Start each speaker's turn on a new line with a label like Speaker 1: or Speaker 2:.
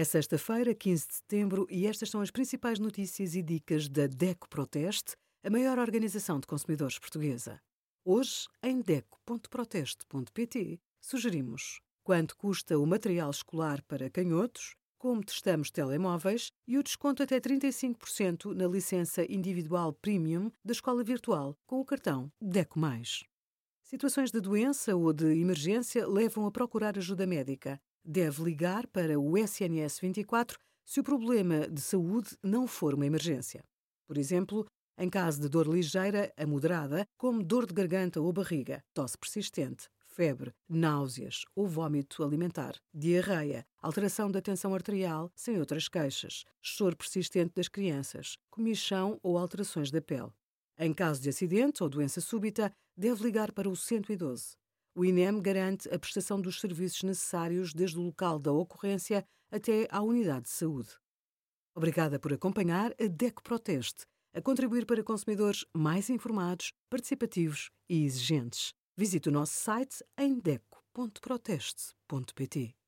Speaker 1: É sexta-feira, 15 de setembro, e estas são as principais notícias e dicas da DECO Proteste, a maior organização de consumidores portuguesa. Hoje, em DECO.proteste.pt, sugerimos quanto custa o material escolar para canhotos, como testamos telemóveis e o desconto até 35% na licença individual Premium da escola virtual com o cartão DECO+. Situações de doença ou de emergência levam a procurar ajuda médica. Deve ligar para o SNS 24 se o problema de saúde não for uma emergência. Por exemplo, em caso de dor ligeira a moderada, como dor de garganta ou barriga, tosse persistente, febre, náuseas ou vômito alimentar, diarreia, alteração da tensão arterial, sem outras queixas, choro persistente das crianças, comichão ou alterações da pele. Em caso de acidente ou doença súbita, deve ligar para o 112. O INEM garante a prestação dos serviços necessários desde o local da ocorrência até à unidade de saúde. Obrigada por acompanhar a DECO Proteste, a contribuir para consumidores mais informados, participativos e exigentes. Visite o nosso site em deco.proteste.pt.